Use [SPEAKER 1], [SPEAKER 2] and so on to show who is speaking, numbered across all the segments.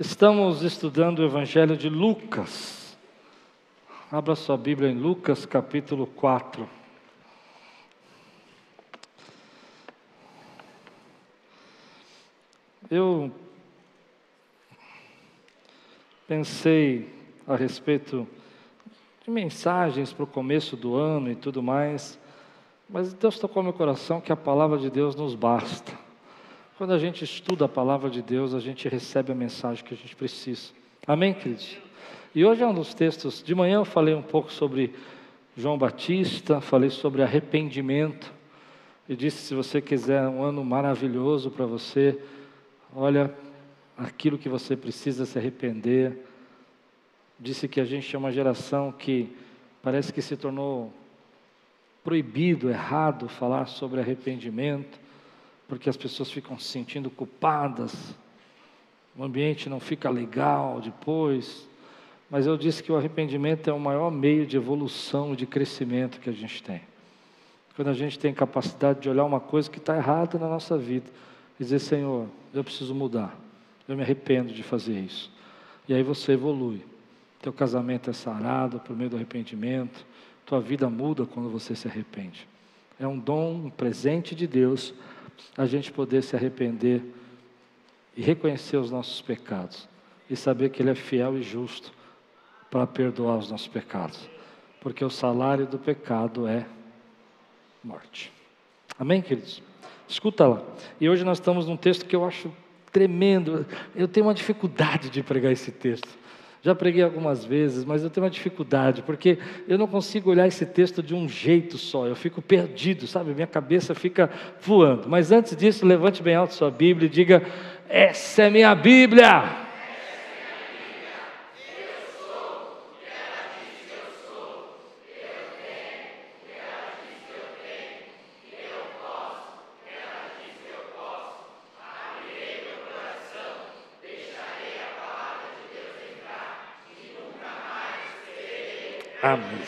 [SPEAKER 1] Estamos estudando o Evangelho de Lucas. Abra sua Bíblia em Lucas capítulo 4. Eu pensei a respeito de mensagens para o começo do ano e tudo mais, mas Deus tocou meu coração que a palavra de Deus nos basta. Quando a gente estuda a palavra de Deus, a gente recebe a mensagem que a gente precisa. Amém, queridos? E hoje é um dos textos. De manhã eu falei um pouco sobre João Batista, falei sobre arrependimento. E disse: se você quiser um ano maravilhoso para você, olha aquilo que você precisa se arrepender. Disse que a gente é uma geração que parece que se tornou proibido, errado falar sobre arrependimento, porque as pessoas ficam se sentindo culpadas, o ambiente não fica legal depois. Mas eu disse que o arrependimento é o maior meio de evolução de crescimento que a gente tem. Quando a gente tem capacidade de olhar uma coisa que está errada na nossa vida e dizer: Senhor, eu preciso mudar, eu me arrependo de fazer isso. E aí você evolui. Teu casamento é sarado por meio do arrependimento, tua vida muda quando você se arrepende. É um dom, um presente de Deus, a gente poder se arrepender e reconhecer os nossos pecados e saber que Ele é fiel e justo para perdoar os nossos pecados, porque o salário do pecado é morte. Amém, queridos? Escuta lá. E hoje nós estamos num texto que eu acho tremendo. Eu tenho uma dificuldade de pregar esse texto. Já preguei algumas vezes, mas eu tenho uma dificuldade, porque eu não consigo olhar esse texto de um jeito só, eu fico perdido, sabe? Minha cabeça fica voando. Mas antes disso, levante bem alto sua Bíblia e diga: Essa é minha Bíblia. Amém.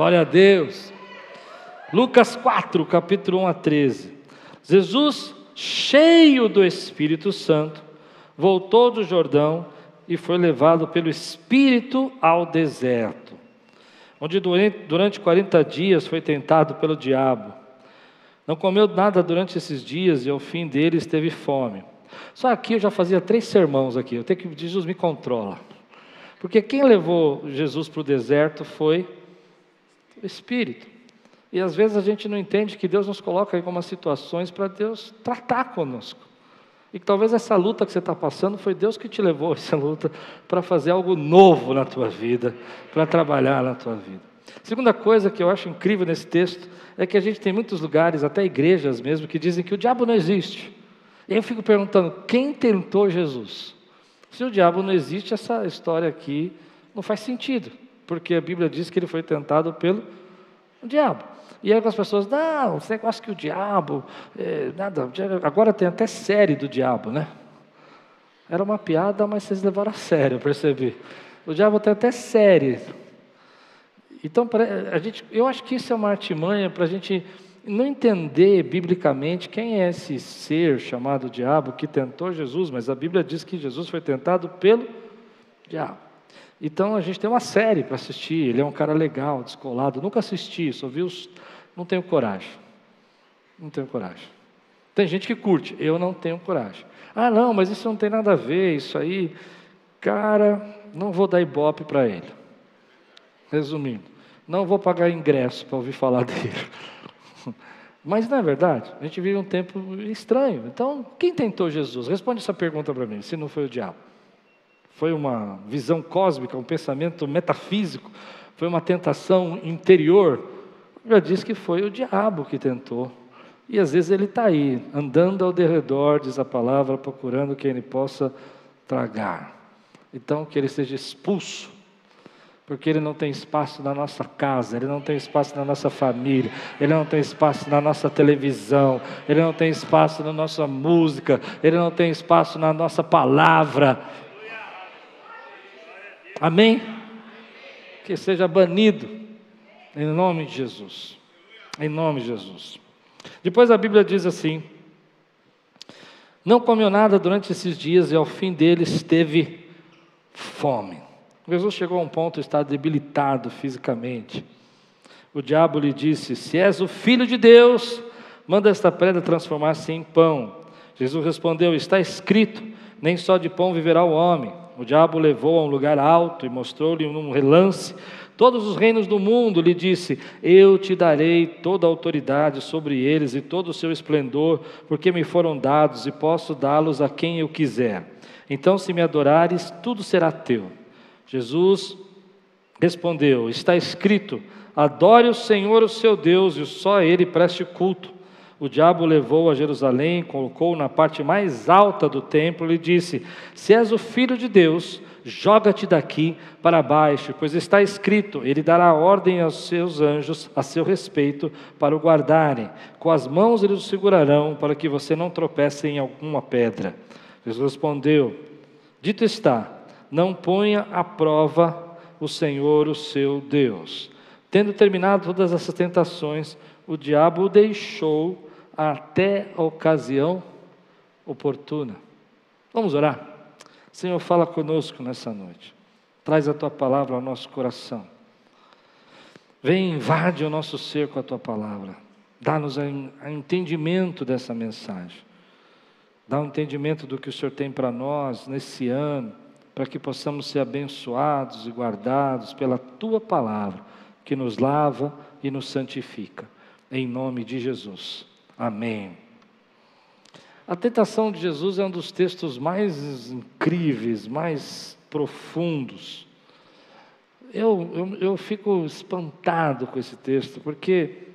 [SPEAKER 1] Glória a Deus. Lucas 4, capítulo 1 a 13. Jesus, cheio do Espírito Santo, voltou do Jordão e foi levado pelo Espírito ao deserto, onde durante 40 dias foi tentado pelo diabo. Não comeu nada durante esses dias e ao fim deles teve fome. Só aqui eu já fazia três sermãos aqui. Eu tenho que Jesus me controla. Porque quem levou Jesus para o deserto foi o Espírito. E às vezes a gente não entende que Deus nos coloca em algumas situações para Deus tratar conosco. E que talvez essa luta que você está passando foi Deus que te levou a essa luta para fazer algo novo na tua vida, para trabalhar na tua vida. Segunda coisa que eu acho incrível nesse texto é que a gente tem muitos lugares, até igrejas mesmo, que dizem que o diabo não existe. E eu fico perguntando: quem tentou Jesus? Se o diabo não existe, essa história aqui não faz sentido, porque a Bíblia diz que ele foi tentado pelo diabo. E aí as pessoas, não, você acha que o diabo, é, nada, agora tem até série do diabo, né? Era uma piada, mas vocês levaram a sério, eu percebi. O diabo tem até série. Então, a gente, eu acho que isso é uma artimanha para a gente não entender biblicamente quem é esse ser chamado diabo que tentou Jesus, mas a Bíblia diz que Jesus foi tentado pelo diabo. Então a gente tem uma série para assistir, ele é um cara legal, descolado, nunca assisti, só vi os. Não tenho coragem. Não tenho coragem. Tem gente que curte, eu não tenho coragem. Ah, não, mas isso não tem nada a ver, isso aí, cara, não vou dar ibope para ele. Resumindo, não vou pagar ingresso para ouvir falar dele. Mas não é verdade? A gente vive um tempo estranho. Então, quem tentou Jesus? Responde essa pergunta para mim, se não foi o diabo. Foi uma visão cósmica, um pensamento metafísico, foi uma tentação interior. Já diz que foi o diabo que tentou. E às vezes ele está aí, andando ao derredor, diz a palavra, procurando quem ele possa tragar. Então, que ele seja expulso porque Ele não tem espaço na nossa casa, Ele não tem espaço na nossa família, Ele não tem espaço na nossa televisão, Ele não tem espaço na nossa música, Ele não tem espaço na nossa palavra. Amém? Que seja banido, em nome de Jesus. Em nome de Jesus. Depois a Bíblia diz assim: Não comeu nada durante esses dias e ao fim deles teve fome. Jesus chegou a um ponto estar debilitado fisicamente. O diabo lhe disse: Se és o filho de Deus, manda esta pedra transformar-se em pão. Jesus respondeu: Está escrito: Nem só de pão viverá o homem. O diabo levou a um lugar alto e mostrou-lhe num relance todos os reinos do mundo, lhe disse: Eu te darei toda a autoridade sobre eles e todo o seu esplendor, porque me foram dados e posso dá-los a quem eu quiser. Então, se me adorares, tudo será teu. Jesus respondeu: Está escrito: Adore o Senhor, o seu Deus, e só a ele preste culto. O diabo levou a Jerusalém, colocou na parte mais alta do templo e disse: Se és o filho de Deus, joga-te daqui para baixo, pois está escrito: Ele dará ordem aos seus anjos a seu respeito para o guardarem. Com as mãos eles o segurarão, para que você não tropece em alguma pedra. Jesus respondeu: Dito está, não ponha à prova o Senhor, o seu Deus. Tendo terminado todas essas tentações, o diabo o deixou até a ocasião oportuna. Vamos orar? Senhor, fala conosco nessa noite. Traz a tua palavra ao nosso coração. Vem, invade o nosso ser com a tua palavra. Dá-nos a entendimento dessa mensagem. Dá um entendimento do que o Senhor tem para nós nesse ano, para que possamos ser abençoados e guardados pela tua palavra, que nos lava e nos santifica. Em nome de Jesus. Amém. A tentação de Jesus é um dos textos mais incríveis, mais profundos. Eu, eu, eu fico espantado com esse texto, porque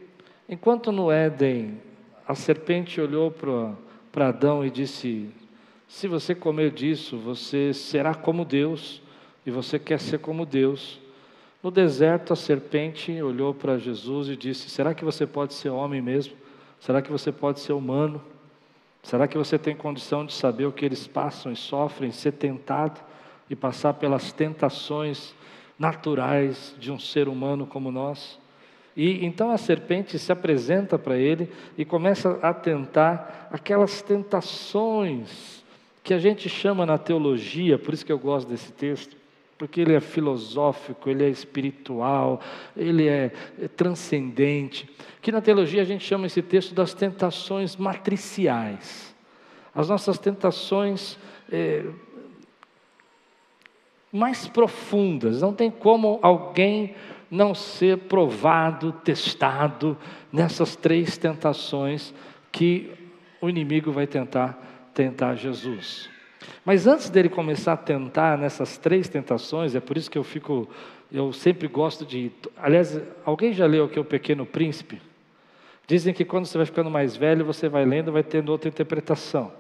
[SPEAKER 1] enquanto no Éden a serpente olhou para Adão e disse: Se você comer disso, você será como Deus, e você quer ser como Deus. No deserto, a serpente olhou para Jesus e disse: Será que você pode ser homem mesmo? Será que você pode ser humano? Será que você tem condição de saber o que eles passam e sofrem, ser tentado e passar pelas tentações naturais de um ser humano como nós? E então a serpente se apresenta para ele e começa a tentar aquelas tentações que a gente chama na teologia, por isso que eu gosto desse texto, porque ele é filosófico, ele é espiritual, ele é, é, transcendente. Que na teologia a gente chama esse texto das tentações matriciais. As nossas tentações é, mais profundas. Não tem como alguém não ser provado, testado nessas três tentações que o inimigo vai tentar tentar Jesus. Mas antes dele começar a tentar nessas três tentações, é por isso que eu fico, eu sempre gosto de. Aliás, alguém já leu aqui o Pequeno Príncipe? Dizem que quando você vai ficando mais velho, você vai lendo, vai tendo outra interpretação.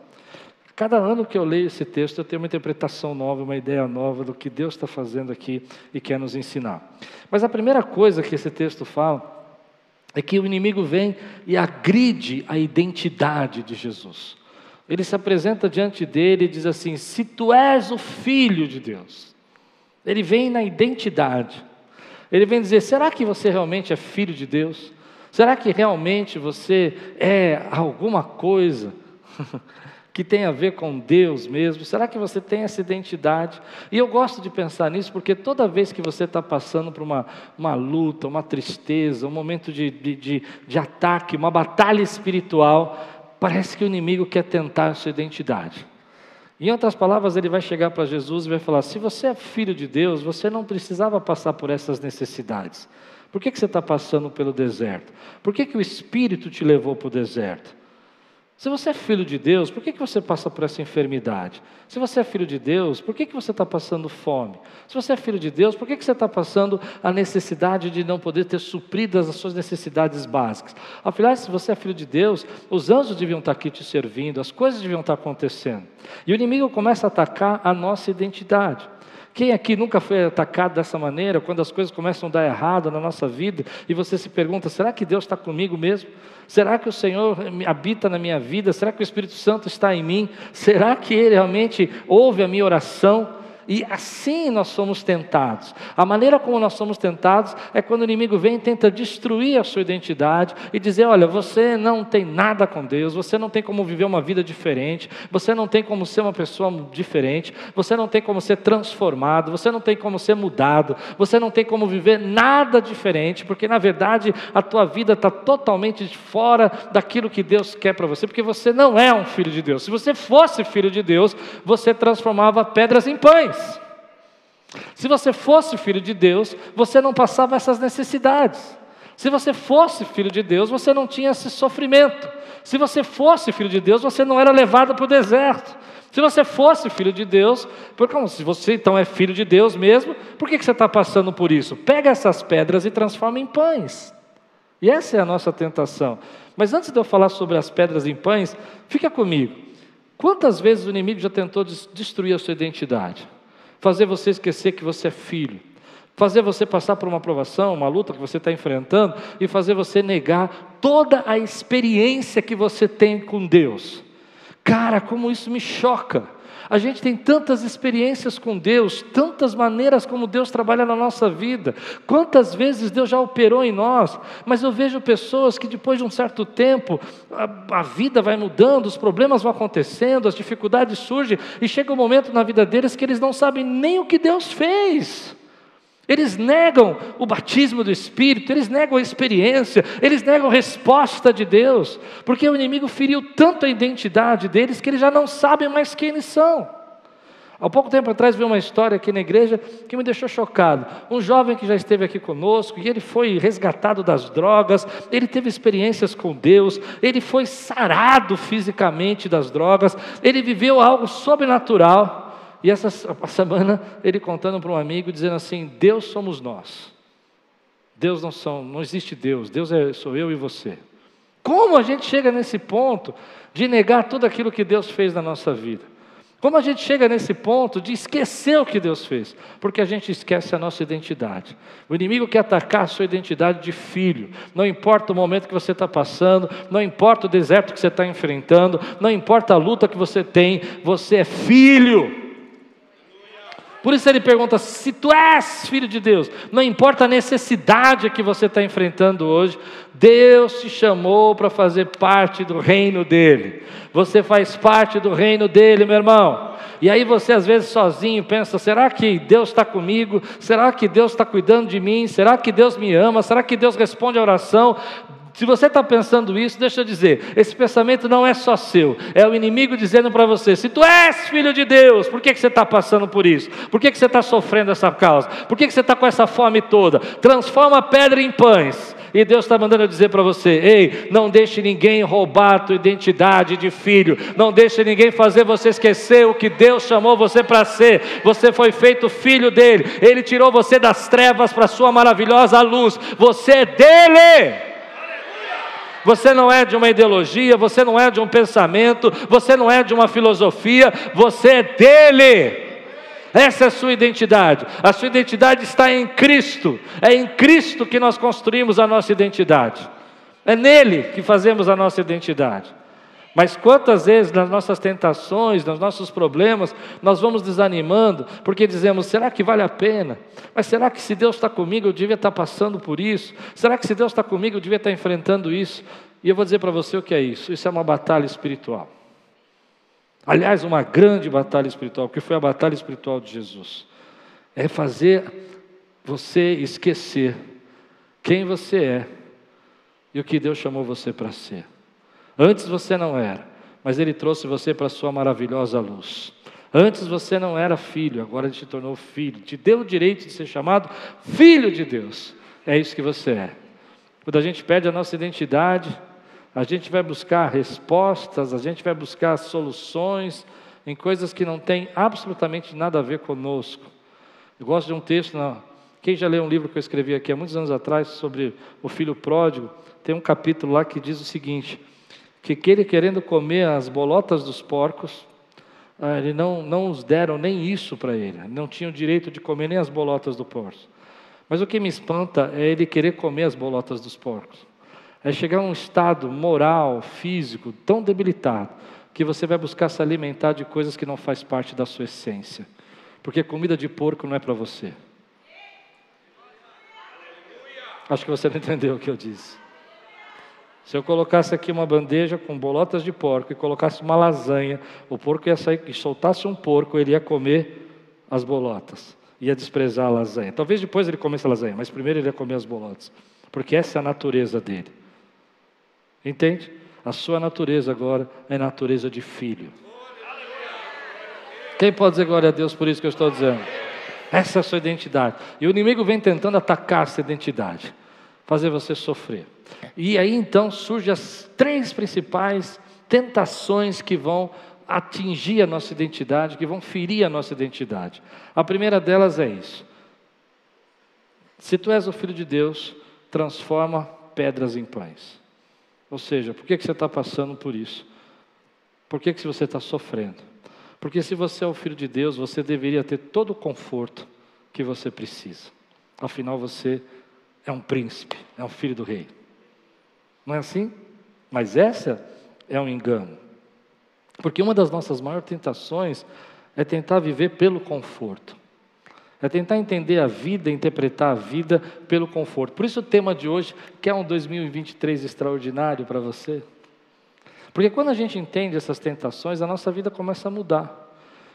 [SPEAKER 1] Cada ano que eu leio esse texto, eu tenho uma interpretação nova, uma ideia nova do que Deus está fazendo aqui e quer nos ensinar. Mas a primeira coisa que esse texto fala é que o inimigo vem e agride a identidade de Jesus. Ele se apresenta diante dele e diz assim: Se tu és o filho de Deus. Ele vem na identidade. Ele vem dizer: será que você realmente é filho de Deus? Será que realmente você é alguma coisa que tem a ver com Deus mesmo? Será que você tem essa identidade? E eu gosto de pensar nisso porque toda vez que você está passando por uma, uma luta, uma tristeza, um momento de, de, de, de ataque, uma batalha espiritual, parece que o inimigo quer tentar a sua identidade. Em outras palavras, ele vai chegar para Jesus e vai falar: se você é filho de Deus, você não precisava passar por essas necessidades. Por que, que você está passando pelo deserto? Por que, que o Espírito te levou para o deserto? Se você é filho de Deus, por que, que você passa por essa enfermidade? Se você é filho de Deus, por que, que você está passando fome? Se você é filho de Deus, por que, que você está passando a necessidade de não poder ter supridas as suas necessidades básicas? Afinal, se você é filho de Deus, os anjos deviam estar aqui te servindo, as coisas deviam estar acontecendo. E o inimigo começa a atacar a nossa identidade. Quem aqui nunca foi atacado dessa maneira, quando as coisas começam a dar errado na nossa vida e você se pergunta: será que Deus está comigo mesmo? Será que o Senhor habita na minha vida? Será que o Espírito Santo está em mim? Será que Ele realmente ouve a minha oração? E assim nós somos tentados. A maneira como nós somos tentados é quando o inimigo vem e tenta destruir a sua identidade e dizer: olha, você não tem nada com Deus, você não tem como viver uma vida diferente, você não tem como ser uma pessoa diferente, você não tem como ser transformado, você não tem como ser mudado, você não tem como viver nada diferente, porque na verdade a tua vida está totalmente fora daquilo que Deus quer para você, porque você não é um filho de Deus. Se você fosse filho de Deus, você transformava pedras em pães. Se você fosse filho de Deus, você não passava essas necessidades. Se você fosse filho de Deus, você não tinha esse sofrimento. Se você fosse filho de Deus, você não era levado para o deserto. Se você fosse filho de Deus, como se você então é filho de Deus mesmo, por que, que você está passando por isso? Pega essas pedras e transforma em pães. E essa é a nossa tentação. Mas antes de eu falar sobre as pedras em pães, fica comigo. Quantas vezes o inimigo já tentou destruir a sua identidade? Fazer você esquecer que você é filho, fazer você passar por uma provação, uma luta que você está enfrentando e fazer você negar toda a experiência que você tem com Deus. Cara, como isso me choca. A gente tem tantas experiências com Deus, tantas maneiras como Deus trabalha na nossa vida, quantas vezes Deus já operou em nós, mas eu vejo pessoas que depois de um certo tempo, a, a vida vai mudando, os problemas vão acontecendo, as dificuldades surgem, e chega um momento na vida deles que eles não sabem nem o que Deus fez. Eles negam o batismo do Espírito, eles negam a experiência, eles negam a resposta de Deus, porque o inimigo feriu tanto a identidade deles que eles já não sabem mais quem eles são. Há pouco tempo atrás vi uma história aqui na igreja que me deixou chocado. Um jovem que já esteve aqui conosco e ele foi resgatado das drogas, ele teve experiências com Deus, ele foi sarado fisicamente das drogas, ele viveu algo sobrenatural. E essa semana ele contando para um amigo, dizendo assim: Deus somos nós. Deus não são, não existe Deus, Deus é, sou eu e você. Como a gente chega nesse ponto de negar tudo aquilo que Deus fez na nossa vida? Como a gente chega nesse ponto de esquecer o que Deus fez? Porque a gente esquece a nossa identidade. O inimigo quer atacar a sua identidade de filho. Não importa o momento que você está passando, não importa o deserto que você está enfrentando, não importa a luta que você tem, você é filho. Por isso ele pergunta: se tu és filho de Deus, não importa a necessidade que você está enfrentando hoje, Deus te chamou para fazer parte do reino dele. Você faz parte do reino dele, meu irmão. E aí você às vezes sozinho pensa: será que Deus está comigo? Será que Deus está cuidando de mim? Será que Deus me ama? Será que Deus responde a oração? Se você está pensando isso, deixa eu dizer: esse pensamento não é só seu, é o inimigo dizendo para você: se tu és filho de Deus, por que, que você está passando por isso? Por que, que você está sofrendo essa causa? Por que, que você está com essa fome toda? Transforma a pedra em pães. E Deus está mandando eu dizer para você: ei, não deixe ninguém roubar a tua identidade de filho, não deixe ninguém fazer você esquecer o que Deus chamou você para ser. Você foi feito filho dele, ele tirou você das trevas para a sua maravilhosa luz, você é dele. Você não é de uma ideologia, você não é de um pensamento, você não é de uma filosofia, você é dele. Essa é a sua identidade. A sua identidade está em Cristo. É em Cristo que nós construímos a nossa identidade. É nele que fazemos a nossa identidade. Mas quantas vezes nas nossas tentações, nos nossos problemas, nós vamos desanimando, porque dizemos: será que vale a pena? Mas será que se Deus está comigo, eu devia estar passando por isso? Será que se Deus está comigo, eu devia estar enfrentando isso? E eu vou dizer para você o que é isso: isso é uma batalha espiritual. Aliás, uma grande batalha espiritual, que foi a batalha espiritual de Jesus. É fazer você esquecer quem você é e o que Deus chamou você para ser. Antes você não era, mas Ele trouxe você para a sua maravilhosa luz. Antes você não era filho, agora Ele te tornou filho, te deu o direito de ser chamado filho de Deus. É isso que você é. Quando a gente perde a nossa identidade, a gente vai buscar respostas, a gente vai buscar soluções em coisas que não têm absolutamente nada a ver conosco. Eu gosto de um texto, quem já leu um livro que eu escrevi aqui há muitos anos atrás sobre o filho pródigo, tem um capítulo lá que diz o seguinte: que ele querendo comer as bolotas dos porcos, ah, ele não, não os deram nem isso para ele, não tinha o direito de comer nem as bolotas do porco. Mas o que me espanta é ele querer comer as bolotas dos porcos. É chegar a um estado moral, físico, tão debilitado, que você vai buscar se alimentar de coisas que não faz parte da sua essência. Porque comida de porco não é para você. Acho que você não entendeu o que eu disse. Se eu colocasse aqui uma bandeja com bolotas de porco e colocasse uma lasanha, o porco ia sair e soltasse um porco, ele ia comer as bolotas, ia desprezar a lasanha. Talvez depois ele comesse a lasanha, mas primeiro ele ia comer as bolotas, porque essa é a natureza dele. Entende? A sua natureza agora é natureza de filho. Quem pode dizer glória a Deus por isso que eu estou dizendo? Essa é a sua identidade. E o inimigo vem tentando atacar essa identidade, fazer você sofrer. E aí então surgem as três principais tentações que vão atingir a nossa identidade, que vão ferir a nossa identidade. A primeira delas é isso. Se tu és o filho de Deus, transforma pedras em pães. Ou seja, por que, que você está passando por isso? Por que, que você está sofrendo? Porque se você é o filho de Deus, você deveria ter todo o conforto que você precisa. Afinal, você é um príncipe, é um filho do rei. Não é assim? Mas essa é um engano. Porque uma das nossas maiores tentações é tentar viver pelo conforto. É tentar entender a vida, interpretar a vida pelo conforto. Por isso o tema de hoje, que é um 2023 extraordinário para você. Porque quando a gente entende essas tentações, a nossa vida começa a mudar.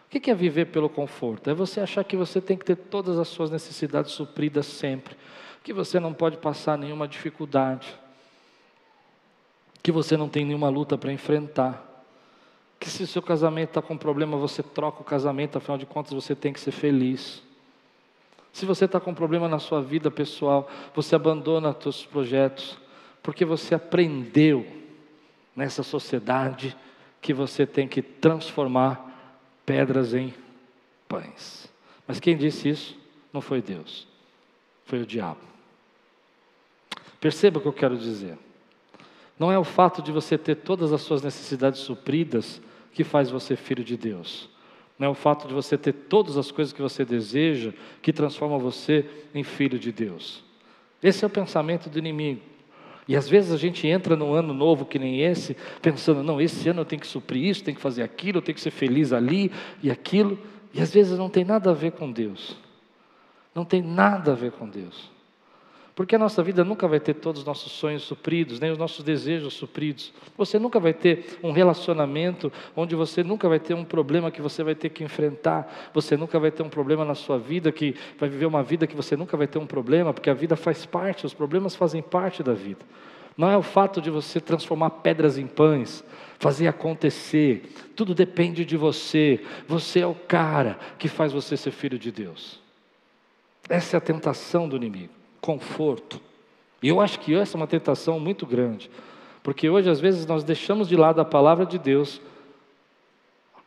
[SPEAKER 1] O que é viver pelo conforto? É você achar que você tem que ter todas as suas necessidades supridas sempre, que você não pode passar nenhuma dificuldade, que você não tem nenhuma luta para enfrentar, que se o seu casamento está com problema, você troca o casamento, afinal de contas você tem que ser feliz. Se você está com problema na sua vida pessoal, você abandona os seus projetos, porque você aprendeu nessa sociedade que você tem que transformar pedras em pães. Mas quem disse isso não foi Deus, foi o diabo. Perceba o que eu quero dizer. Não é o fato de você ter todas as suas necessidades supridas que faz você filho de Deus. Não é o fato de você ter todas as coisas que você deseja que transforma você em filho de Deus. Esse é o pensamento do inimigo. E às vezes a gente entra num ano novo que nem esse, pensando, não, esse ano eu tenho que suprir isso, tenho que fazer aquilo, eu tenho que ser feliz ali e aquilo, e às vezes não tem nada a ver com Deus. Não tem nada a ver com Deus. Porque a nossa vida nunca vai ter todos os nossos sonhos supridos, nem os nossos desejos supridos. Você nunca vai ter um relacionamento onde você nunca vai ter um problema que você vai ter que enfrentar. Você nunca vai ter um problema na sua vida que vai viver uma vida que você nunca vai ter um problema, porque a vida faz parte, os problemas fazem parte da vida. Não é o fato de você transformar pedras em pães, fazer acontecer. Tudo depende de você. Você é o cara que faz você ser filho de Deus. Essa é a tentação do inimigo conforto. E eu acho que essa é uma tentação muito grande, porque hoje às vezes nós deixamos de lado a palavra de Deus,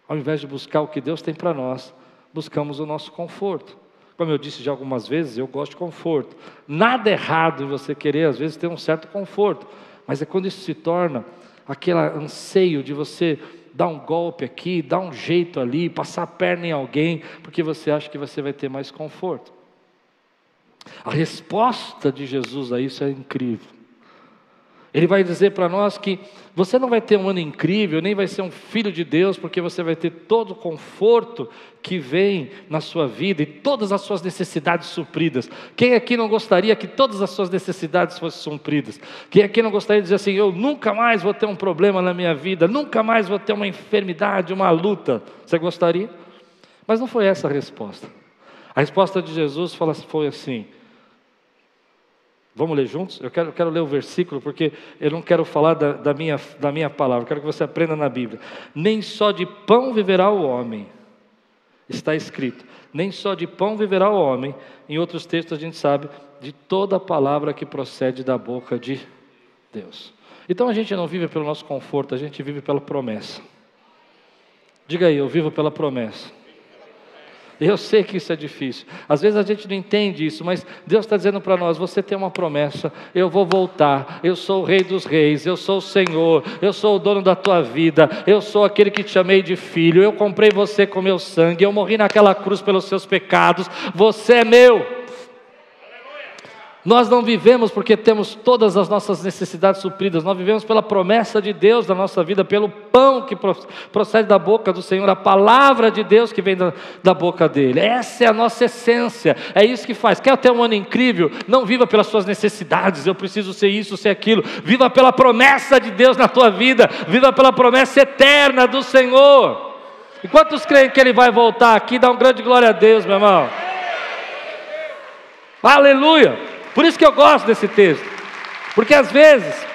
[SPEAKER 1] ao invés de buscar o que Deus tem para nós, buscamos o nosso conforto. Como eu disse já algumas vezes, eu gosto de conforto. Nada errado em você querer, às vezes, ter um certo conforto, mas é quando isso se torna aquele anseio de você dar um golpe aqui, dar um jeito ali, passar a perna em alguém, porque você acha que você vai ter mais conforto. A resposta de Jesus a isso é incrível. Ele vai dizer para nós que você não vai ter um ano incrível, nem vai ser um filho de Deus, porque você vai ter todo o conforto que vem na sua vida e todas as suas necessidades supridas. Quem aqui não gostaria que todas as suas necessidades fossem supridas? Quem aqui não gostaria de dizer assim: eu nunca mais vou ter um problema na minha vida, nunca mais vou ter uma enfermidade, uma luta? Você gostaria? Mas não foi essa a resposta. A resposta de Jesus foi assim: Vamos ler juntos? Eu quero, eu quero ler o versículo porque eu não quero falar da, da, minha, da minha palavra, eu quero que você aprenda na Bíblia. Nem só de pão viverá o homem, está escrito. Nem só de pão viverá o homem, em outros textos a gente sabe, de toda palavra que procede da boca de Deus. Então a gente não vive pelo nosso conforto, a gente vive pela promessa. Diga aí, eu vivo pela promessa. Eu sei que isso é difícil. Às vezes a gente não entende isso, mas Deus está dizendo para nós: você tem uma promessa, eu vou voltar, eu sou o Rei dos Reis, eu sou o Senhor, eu sou o dono da tua vida, eu sou aquele que te chamei de filho, eu comprei você com meu sangue, eu morri naquela cruz pelos seus pecados, você é meu. Nós não vivemos porque temos todas as nossas necessidades supridas, nós vivemos pela promessa de Deus da nossa vida, pelo pão que procede da boca do Senhor, a palavra de Deus que vem da, da boca dele. Essa é a nossa essência, é isso que faz. Quer ter um ano incrível? Não viva pelas suas necessidades, eu preciso ser isso, ser aquilo. Viva pela promessa de Deus na tua vida, viva pela promessa eterna do Senhor. E quantos creem que ele vai voltar aqui? Dá um grande glória a Deus, meu irmão. Aleluia! Por isso que eu gosto desse texto. Porque às vezes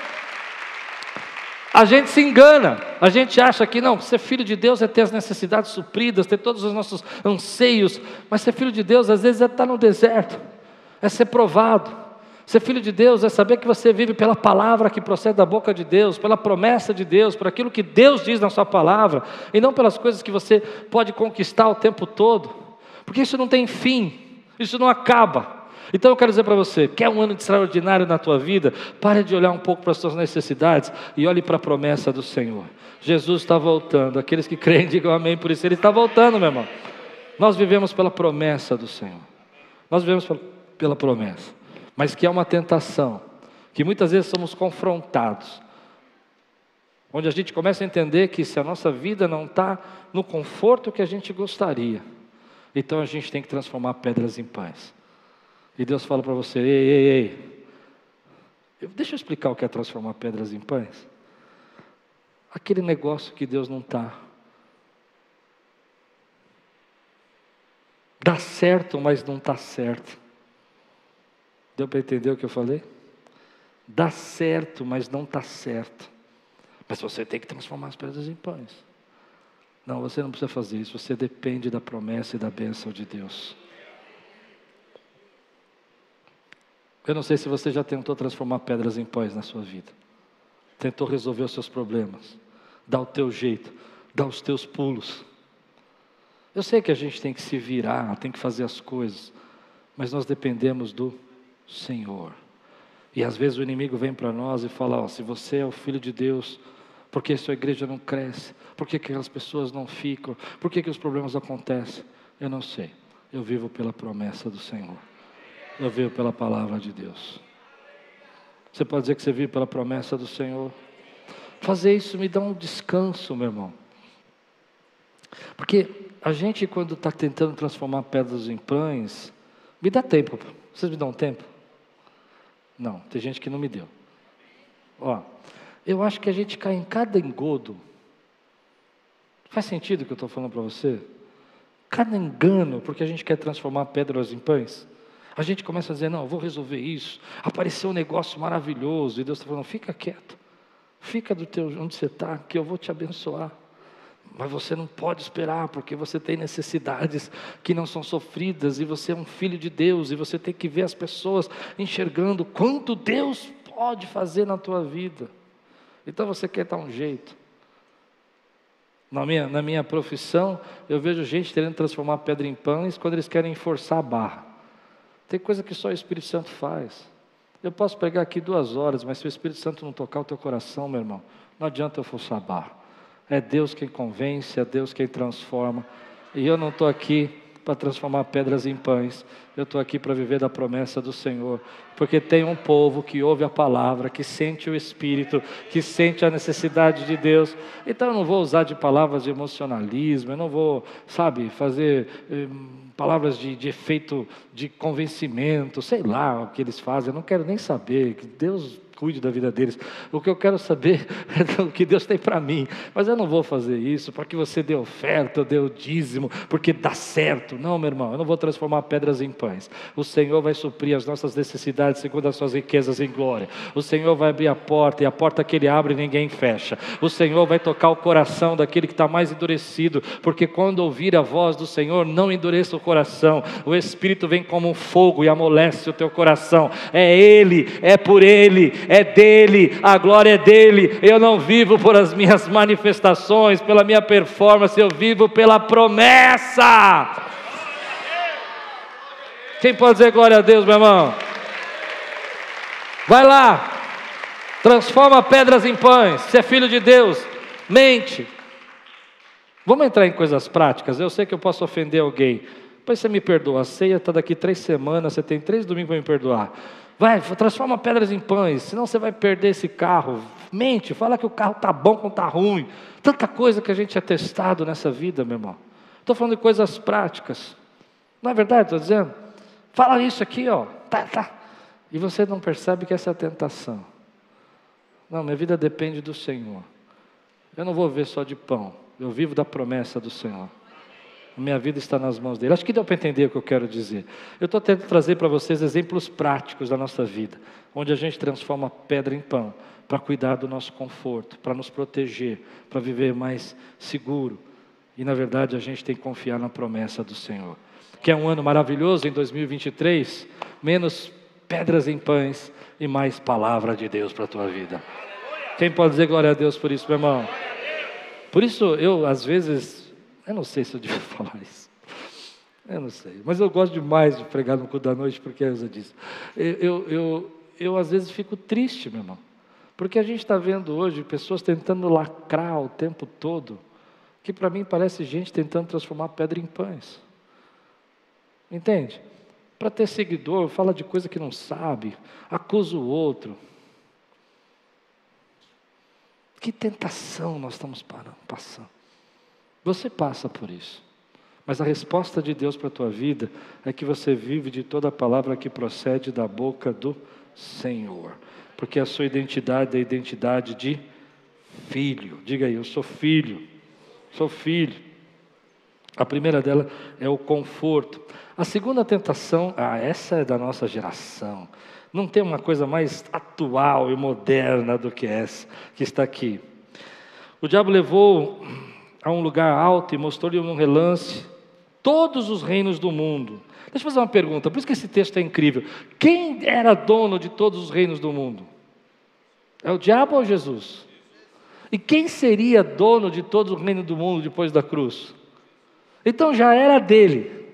[SPEAKER 1] a gente se engana, a gente acha que não, ser filho de Deus é ter as necessidades supridas, ter todos os nossos anseios, mas ser filho de Deus às vezes é estar no deserto, é ser provado. Ser filho de Deus é saber que você vive pela palavra que procede da boca de Deus, pela promessa de Deus, por aquilo que Deus diz na Sua palavra, e não pelas coisas que você pode conquistar o tempo todo, porque isso não tem fim, isso não acaba. Então eu quero dizer para você: quer um ano extraordinário na tua vida? Pare de olhar um pouco para as suas necessidades e olhe para a promessa do Senhor. Jesus está voltando. Aqueles que creem, digam amém por isso. Ele está voltando, meu irmão. Nós vivemos pela promessa do Senhor. Nós vivemos pela promessa. Mas que é uma tentação, que muitas vezes somos confrontados. Onde a gente começa a entender que se a nossa vida não está no conforto que a gente gostaria, então a gente tem que transformar pedras em pães. E Deus fala para você: ei, ei, ei. Deixa eu explicar o que é transformar pedras em pães. Aquele negócio que Deus não está. Dá certo, mas não está certo. Deu para entender o que eu falei? Dá certo, mas não está certo. Mas você tem que transformar as pedras em pães. Não, você não precisa fazer isso. Você depende da promessa e da bênção de Deus. Eu não sei se você já tentou transformar pedras em pães na sua vida. Tentou resolver os seus problemas. Dar o teu jeito. Dar os teus pulos. Eu sei que a gente tem que se virar, tem que fazer as coisas. Mas nós dependemos do Senhor. E às vezes o inimigo vem para nós e fala: ó, se você é o filho de Deus, por que sua igreja não cresce? Por que, que aquelas pessoas não ficam? Por que, que os problemas acontecem? Eu não sei. Eu vivo pela promessa do Senhor eu vivo pela palavra de Deus. Você pode dizer que você vive pela promessa do Senhor. Fazer isso me dá um descanso, meu irmão. Porque a gente, quando está tentando transformar pedras em pães, me dá tempo. Vocês me dão tempo? Não, tem gente que não me deu. Ó, eu acho que a gente cai em cada engodo. Faz sentido o que eu estou falando para você? Cada engano, porque a gente quer transformar pedras em pães. A gente começa a dizer: não, vou resolver isso. Apareceu um negócio maravilhoso. E Deus está falando: fica quieto. Fica do teu, onde você está, que eu vou te abençoar. Mas você não pode esperar, porque você tem necessidades que não são sofridas, e você é um filho de Deus, e você tem que ver as pessoas enxergando quanto Deus pode fazer na tua vida. Então você quer dar um jeito. Na minha, na minha profissão, eu vejo gente querendo transformar pedra em pães quando eles querem forçar a barra. Tem coisa que só o Espírito Santo faz. Eu posso pegar aqui duas horas, mas se o Espírito Santo não tocar o teu coração, meu irmão, não adianta eu forçar a barra. É Deus quem convence, é Deus quem transforma. E eu não estou aqui para transformar pedras em pães. Eu estou aqui para viver da promessa do Senhor, porque tem um povo que ouve a palavra, que sente o Espírito, que sente a necessidade de Deus. Então eu não vou usar de palavras de emocionalismo, eu não vou, sabe, fazer. Hum, palavras de, de efeito de convencimento, sei lá o que eles fazem, eu não quero nem saber, que Deus cuide da vida deles. O que eu quero saber é o que Deus tem para mim. Mas eu não vou fazer isso para que você dê oferta, dê o dízimo, porque dá certo. Não, meu irmão, eu não vou transformar pedras em pães. O Senhor vai suprir as nossas necessidades segundo as suas riquezas em glória. O Senhor vai abrir a porta e a porta que Ele abre ninguém fecha. O Senhor vai tocar o coração daquele que está mais endurecido, porque quando ouvir a voz do Senhor, não endureça o coração. O Espírito vem como um fogo e amolece o teu coração. É Ele, é por Ele, é dele, a glória é dele. Eu não vivo por as minhas manifestações, pela minha performance, eu vivo pela promessa. Quem pode dizer glória a Deus, meu irmão? Vai lá, transforma pedras em pães. Se é filho de Deus, mente. Vamos entrar em coisas práticas. Eu sei que eu posso ofender alguém. Depois você me perdoa. A ceia está daqui três semanas. Você tem três domingos para me perdoar. Vai, transforma pedras em pães, senão você vai perder esse carro. Mente, fala que o carro está bom quando está ruim. Tanta coisa que a gente é testado nessa vida, meu irmão. Estou falando de coisas práticas. Não é verdade? Estou dizendo. Fala isso aqui, ó. Tá, tá. E você não percebe que essa é a tentação. Não, minha vida depende do Senhor. Eu não vou ver só de pão. Eu vivo da promessa do Senhor. A minha vida está nas mãos dele. Acho que deu para entender o que eu quero dizer. Eu estou tentando trazer para vocês exemplos práticos da nossa vida, onde a gente transforma pedra em pão, para cuidar do nosso conforto, para nos proteger, para viver mais seguro. E na verdade a gente tem que confiar na promessa do Senhor. Que é um ano maravilhoso em 2023, menos pedras em pães e mais palavra de Deus para a tua vida. Quem pode dizer glória a Deus por isso, meu irmão? Por isso eu às vezes eu não sei se eu devia falar isso. Eu não sei. Mas eu gosto demais de pregar no cu da noite porque a Elza disse. Eu, eu, eu, eu, às vezes fico triste, meu irmão. Porque a gente está vendo hoje pessoas tentando lacrar o tempo todo, que para mim parece gente tentando transformar pedra em pães. Entende? Para ter seguidor, fala de coisa que não sabe, acusa o outro. Que tentação nós estamos passando. Você passa por isso. Mas a resposta de Deus para a tua vida é que você vive de toda a palavra que procede da boca do Senhor. Porque a sua identidade é a identidade de filho. Diga aí, eu sou filho. Sou filho. A primeira dela é o conforto. A segunda tentação, ah, essa é da nossa geração. Não tem uma coisa mais atual e moderna do que essa que está aqui. O diabo levou a um lugar alto e mostrou-lhe um relance todos os reinos do mundo. Deixa eu fazer uma pergunta, por isso que esse texto é incrível. Quem era dono de todos os reinos do mundo? É o diabo ou Jesus? E quem seria dono de todo o reino do mundo depois da cruz? Então já era dele.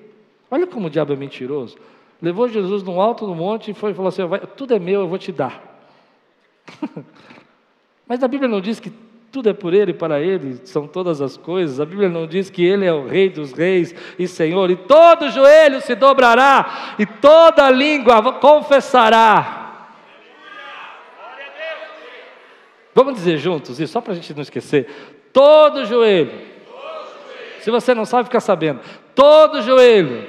[SPEAKER 1] Olha como o diabo é mentiroso. Levou Jesus num alto no monte e foi falou assim: tudo é meu, eu vou te dar. Mas a Bíblia não diz que tudo é por Ele, para Ele, são todas as coisas. A Bíblia não diz que Ele é o Rei dos Reis e Senhor, e todo joelho se dobrará, e toda língua confessará. Vamos dizer juntos isso, só para a gente não esquecer. Todo joelho, se você não sabe, fica sabendo. Todo joelho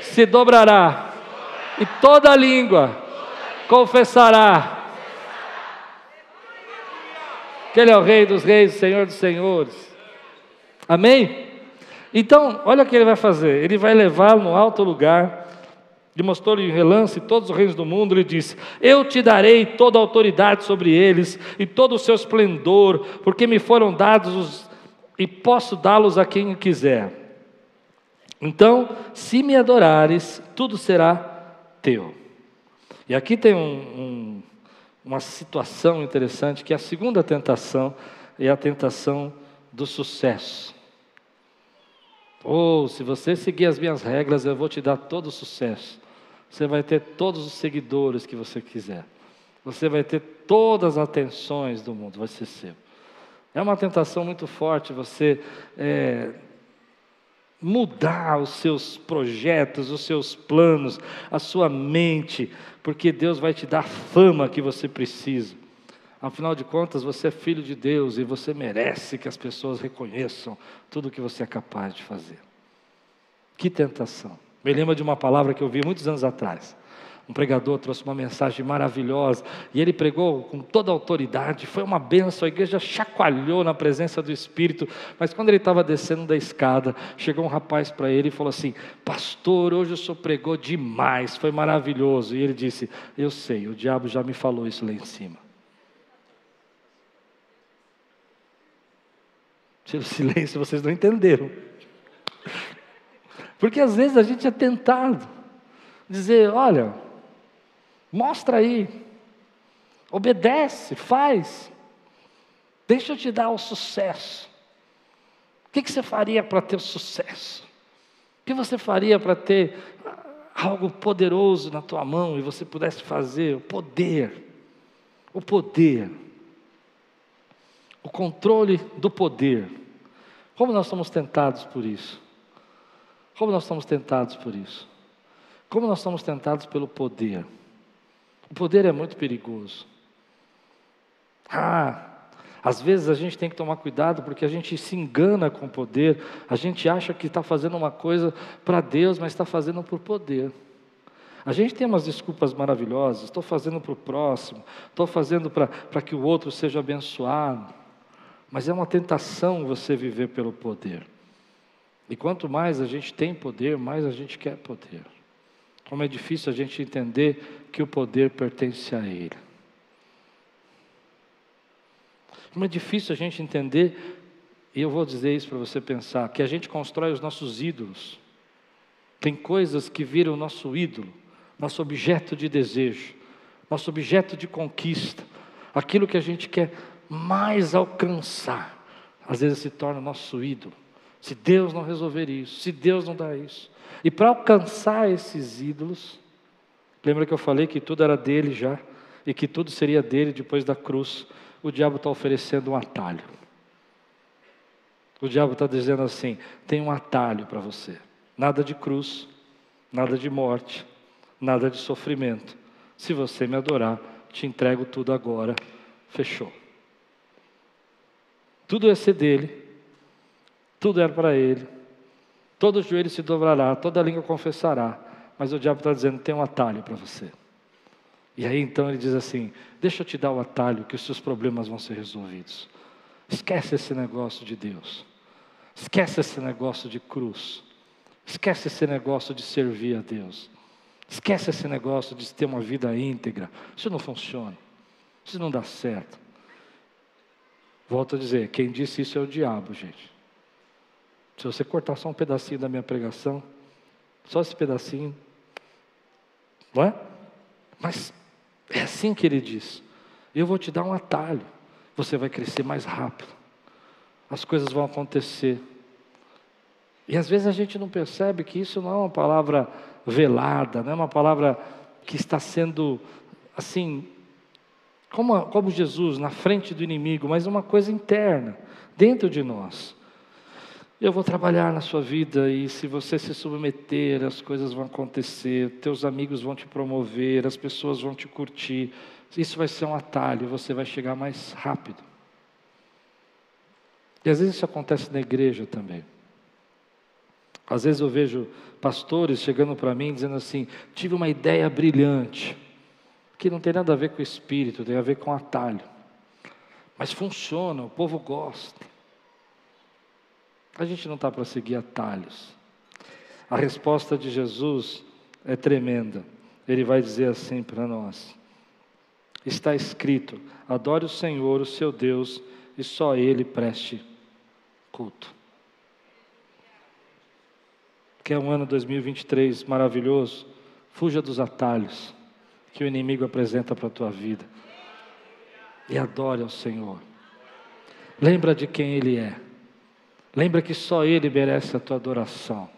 [SPEAKER 1] se dobrará, e toda língua confessará que Ele é o Rei dos Reis, Senhor dos Senhores. Amém? Então, olha o que ele vai fazer: ele vai levá-lo no alto lugar, e mostrou-lhe em relance todos os reinos do mundo, ele disse: Eu te darei toda a autoridade sobre eles e todo o seu esplendor, porque me foram dados os, e posso dá-los a quem quiser. Então, se me adorares, tudo será teu. E aqui tem um, um uma situação interessante, que é a segunda tentação é a tentação do sucesso. Ou, oh, se você seguir as minhas regras, eu vou te dar todo o sucesso. Você vai ter todos os seguidores que você quiser. Você vai ter todas as atenções do mundo, vai ser seu. É uma tentação muito forte você é, mudar os seus projetos, os seus planos, a sua mente, porque Deus vai te dar a fama que você precisa. Afinal de contas, você é filho de Deus e você merece que as pessoas reconheçam tudo o que você é capaz de fazer. Que tentação. Me lembro de uma palavra que eu vi muitos anos atrás. Um pregador trouxe uma mensagem maravilhosa e ele pregou com toda a autoridade. Foi uma benção, a igreja chacoalhou na presença do Espírito. Mas quando ele estava descendo da escada, chegou um rapaz para ele e falou assim: Pastor, hoje o senhor pregou demais, foi maravilhoso. E ele disse: Eu sei, o diabo já me falou isso lá em cima. Tira o silêncio, vocês não entenderam. Porque às vezes a gente é tentado dizer: olha, Mostra aí. Obedece, faz. Deixa eu te dar o sucesso. O que, você faria para ter sucesso? O que você faria para ter algo poderoso na tua mão e você pudesse fazer? O poder. O poder. O controle do poder. Como nós somos tentados por isso? Como nós somos tentados por isso? Como nós somos tentados pelo poder? O poder é muito perigoso. Ah, às vezes a gente tem que tomar cuidado porque a gente se engana com o poder, a gente acha que está fazendo uma coisa para Deus, mas está fazendo por poder. A gente tem umas desculpas maravilhosas, estou fazendo para o próximo, estou fazendo para que o outro seja abençoado, mas é uma tentação você viver pelo poder. E quanto mais a gente tem poder, mais a gente quer poder. Como é difícil a gente entender que o poder pertence a Ele. Como é difícil a gente entender, e eu vou dizer isso para você pensar, que a gente constrói os nossos ídolos. Tem coisas que viram nosso ídolo, nosso objeto de desejo, nosso objeto de conquista, aquilo que a gente quer mais alcançar, às vezes se torna nosso ídolo. Se Deus não resolver isso, se Deus não dá isso. E para alcançar esses ídolos, lembra que eu falei que tudo era dele já, e que tudo seria dele depois da cruz o diabo está oferecendo um atalho. O diabo está dizendo assim: tem um atalho para você. Nada de cruz, nada de morte, nada de sofrimento. Se você me adorar, te entrego tudo agora. Fechou. Tudo ia ser dele, tudo era para ele. Todo joelho se dobrará, toda língua confessará. Mas o diabo está dizendo: tem um atalho para você. E aí então ele diz assim: Deixa eu te dar o atalho que os seus problemas vão ser resolvidos. Esquece esse negócio de Deus. Esquece esse negócio de cruz. Esquece esse negócio de servir a Deus. Esquece esse negócio de ter uma vida íntegra. Isso não funciona. Isso não dá certo. Volto a dizer: quem disse isso é o diabo, gente. Se você cortar só um pedacinho da minha pregação, só esse pedacinho, não é? Mas é assim que ele diz: Eu vou te dar um atalho, você vai crescer mais rápido, as coisas vão acontecer. E às vezes a gente não percebe que isso não é uma palavra velada, não é uma palavra que está sendo assim, como, como Jesus na frente do inimigo, mas uma coisa interna, dentro de nós. Eu vou trabalhar na sua vida e se você se submeter, as coisas vão acontecer, teus amigos vão te promover, as pessoas vão te curtir. Isso vai ser um atalho, você vai chegar mais rápido. E às vezes isso acontece na igreja também. Às vezes eu vejo pastores chegando para mim dizendo assim: tive uma ideia brilhante, que não tem nada a ver com o espírito, tem a ver com atalho. Mas funciona, o povo gosta. A gente não está para seguir atalhos. A resposta de Jesus é tremenda. Ele vai dizer assim para nós: Está escrito: adore o Senhor, o seu Deus, e só Ele preste culto. Quer um ano 2023 maravilhoso? Fuja dos atalhos que o inimigo apresenta para a tua vida. E adore ao Senhor. Lembra de quem Ele é. Lembra que só Ele merece a tua adoração.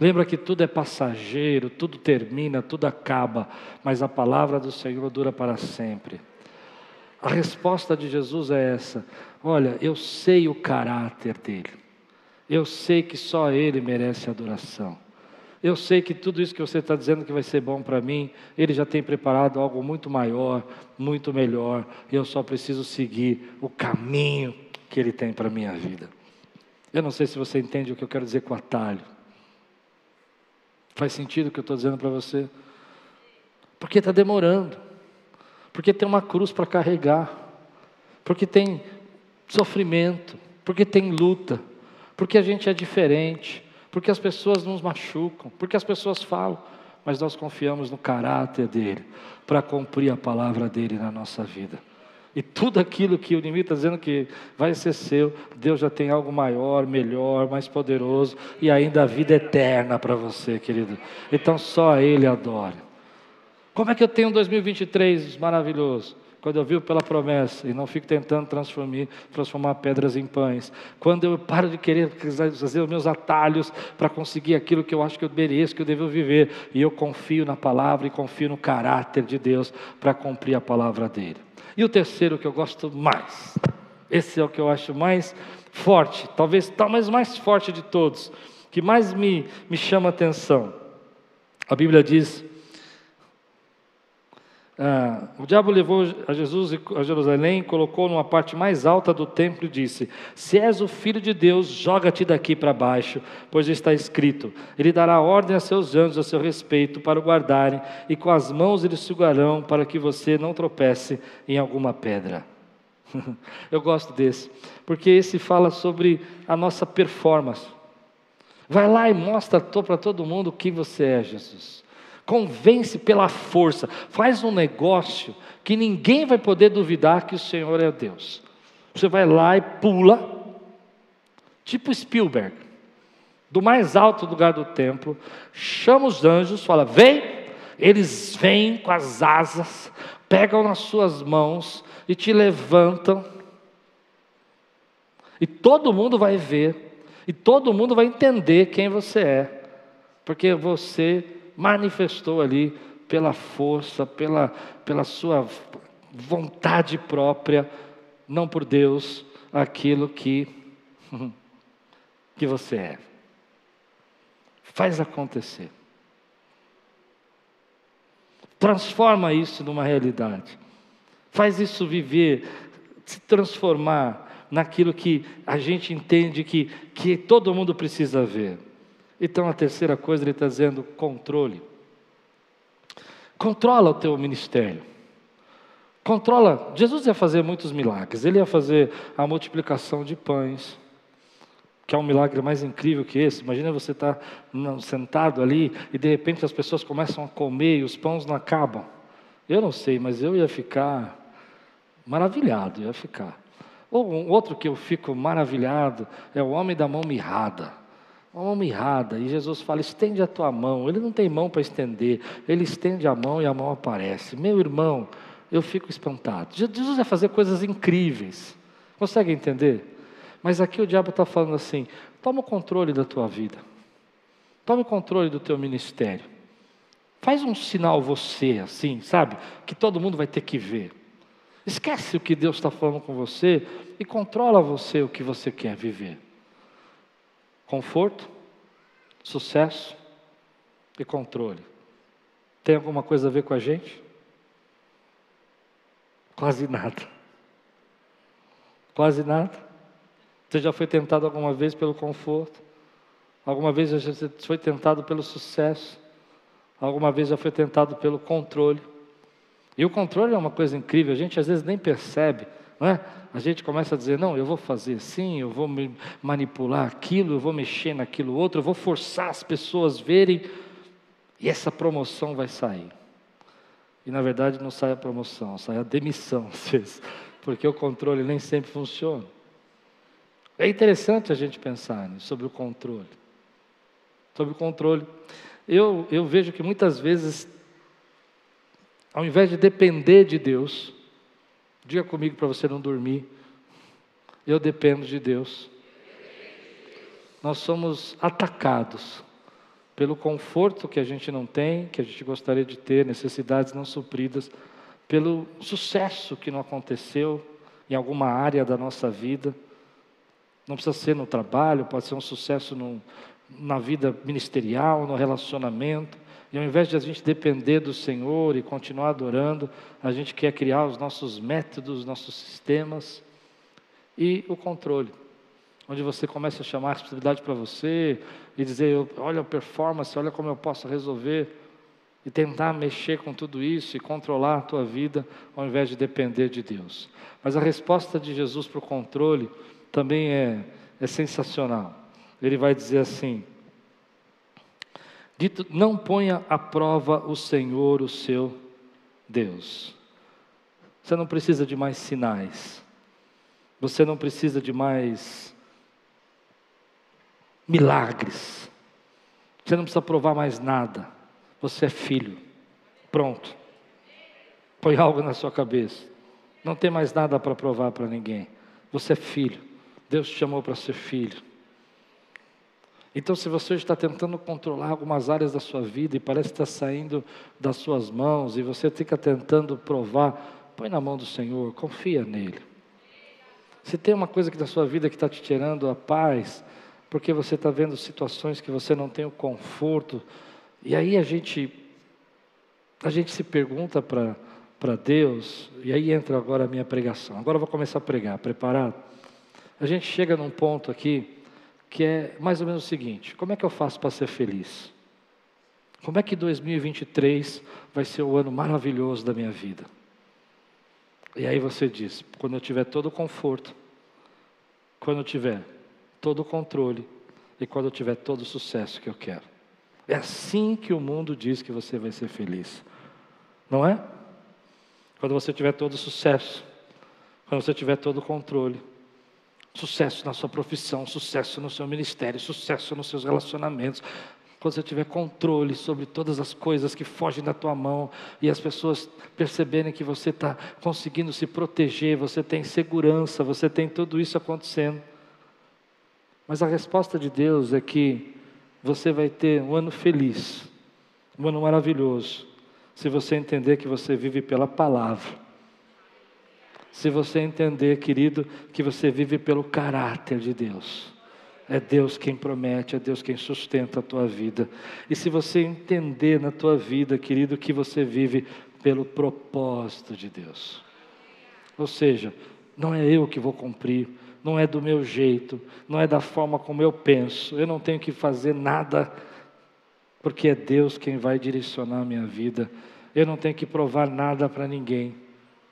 [SPEAKER 1] Lembra que tudo é passageiro, tudo termina, tudo acaba, mas a palavra do Senhor dura para sempre. A resposta de Jesus é essa: olha, eu sei o caráter dele, eu sei que só Ele merece adoração. Eu sei que tudo isso que você está dizendo que vai ser bom para mim, Ele já tem preparado algo muito maior, muito melhor, e eu só preciso seguir o caminho que Ele tem para a minha vida. Eu não sei se você entende o que eu quero dizer com atalho. Faz sentido o que eu estou dizendo para você? Porque está demorando. Porque tem uma cruz para carregar. Porque tem sofrimento. Porque tem luta. Porque a gente é diferente. Porque as pessoas nos machucam. Porque as pessoas falam. Mas nós confiamos no caráter dele para cumprir a palavra dele na nossa vida. E tudo aquilo que o inimigo está dizendo que vai ser seu, Deus já tem algo maior, melhor, mais poderoso e ainda a vida eterna para você, querido. Então só Ele adore. Como é que eu tenho um 2023 maravilhoso? Quando eu vivo pela promessa e não fico tentando transformar, transformar pedras em pães. Quando eu paro de querer fazer os meus atalhos para conseguir aquilo que eu acho que eu mereço, que eu devo viver. E eu confio na palavra e confio no caráter de Deus para cumprir a palavra dele. E o terceiro que eu gosto mais, esse é o que eu acho mais forte, talvez talvez mais forte de todos, que mais me, me chama a atenção. A Bíblia diz, ah, o diabo levou a Jesus a Jerusalém, colocou numa parte mais alta do templo e disse: Se és o filho de Deus, joga-te daqui para baixo, pois está escrito: Ele dará ordem a seus anjos a seu respeito para o guardarem, e com as mãos eles segurarão para que você não tropece em alguma pedra. Eu gosto desse, porque esse fala sobre a nossa performance. Vai lá e mostra para todo mundo o que você é, Jesus convence pela força, faz um negócio que ninguém vai poder duvidar que o Senhor é Deus. Você vai lá e pula, tipo Spielberg, do mais alto lugar do templo, chama os anjos, fala: vem, eles vêm com as asas, pegam nas suas mãos e te levantam, e todo mundo vai ver, e todo mundo vai entender quem você é, porque você manifestou ali pela força, pela, pela sua vontade própria, não por Deus, aquilo que, que você é. Faz acontecer. Transforma isso numa realidade. Faz isso viver, se transformar naquilo que a gente entende que, que todo mundo precisa ver. Então a terceira coisa ele está dizendo controle. Controla o teu ministério. Controla. Jesus ia fazer muitos milagres. Ele ia fazer a multiplicação de pães, que é um milagre mais incrível que esse. Imagina você estar tá sentado ali e de repente as pessoas começam a comer e os pães não acabam. Eu não sei, mas eu ia ficar maravilhado, ia ficar. Ou um outro que eu fico maravilhado é o homem da mão mirrada uma mão mirrada, e Jesus fala: estende a tua mão. Ele não tem mão para estender, ele estende a mão e a mão aparece. Meu irmão, eu fico espantado. Jesus vai fazer coisas incríveis, consegue entender? Mas aqui o diabo está falando assim: toma o controle da tua vida, tome o controle do teu ministério. Faz um sinal você, assim, sabe? Que todo mundo vai ter que ver. Esquece o que Deus está falando com você e controla você o que você quer viver conforto, sucesso e controle. Tem alguma coisa a ver com a gente? Quase nada. Quase nada. Você já foi tentado alguma vez pelo conforto? Alguma vez já foi tentado pelo sucesso? Alguma vez já foi tentado pelo controle? E o controle é uma coisa incrível, a gente às vezes nem percebe, não é? A gente começa a dizer: não, eu vou fazer assim, eu vou manipular aquilo, eu vou mexer naquilo outro, eu vou forçar as pessoas a verem, e essa promoção vai sair. E na verdade não sai a promoção, sai a demissão, porque o controle nem sempre funciona. É interessante a gente pensar sobre o controle. Sobre o controle. Eu, eu vejo que muitas vezes, ao invés de depender de Deus, Diga comigo para você não dormir. Eu dependo de Deus. Nós somos atacados pelo conforto que a gente não tem, que a gente gostaria de ter, necessidades não supridas, pelo sucesso que não aconteceu em alguma área da nossa vida. Não precisa ser no trabalho, pode ser um sucesso na vida ministerial, no relacionamento. E ao invés de a gente depender do Senhor e continuar adorando, a gente quer criar os nossos métodos, nossos sistemas e o controle. Onde você começa a chamar a responsabilidade para você e dizer: olha a performance, olha como eu posso resolver. E tentar mexer com tudo isso e controlar a tua vida, ao invés de depender de Deus. Mas a resposta de Jesus para o controle também é, é sensacional. Ele vai dizer assim: Dito, não ponha à prova o Senhor, o seu Deus. Você não precisa de mais sinais. Você não precisa de mais milagres. Você não precisa provar mais nada. Você é filho. Pronto. Põe algo na sua cabeça. Não tem mais nada para provar para ninguém. Você é filho. Deus te chamou para ser filho. Então, se você está tentando controlar algumas áreas da sua vida e parece está saindo das suas mãos e você fica tentando provar, põe na mão do Senhor, confia nele. Se tem uma coisa que da sua vida que está te tirando a paz, porque você está vendo situações que você não tem o conforto, e aí a gente, a gente se pergunta para para Deus, e aí entra agora a minha pregação. Agora eu vou começar a pregar, preparado? A gente chega num ponto aqui que é mais ou menos o seguinte: como é que eu faço para ser feliz? Como é que 2023 vai ser o ano maravilhoso da minha vida? E aí você diz: quando eu tiver todo o conforto, quando eu tiver todo o controle e quando eu tiver todo o sucesso que eu quero. É assim que o mundo diz que você vai ser feliz, não é? Quando você tiver todo o sucesso, quando você tiver todo o controle, sucesso na sua profissão, sucesso no seu ministério, sucesso nos seus relacionamentos, quando você tiver controle sobre todas as coisas que fogem da tua mão e as pessoas perceberem que você está conseguindo se proteger, você tem segurança, você tem tudo isso acontecendo. Mas a resposta de Deus é que você vai ter um ano feliz, um ano maravilhoso, se você entender que você vive pela palavra. Se você entender, querido, que você vive pelo caráter de Deus. É Deus quem promete, é Deus quem sustenta a tua vida. E se você entender na tua vida, querido, que você vive pelo propósito de Deus. Ou seja, não é eu que vou cumprir, não é do meu jeito, não é da forma como eu penso, eu não tenho que fazer nada, porque é Deus quem vai direcionar a minha vida, eu não tenho que provar nada para ninguém.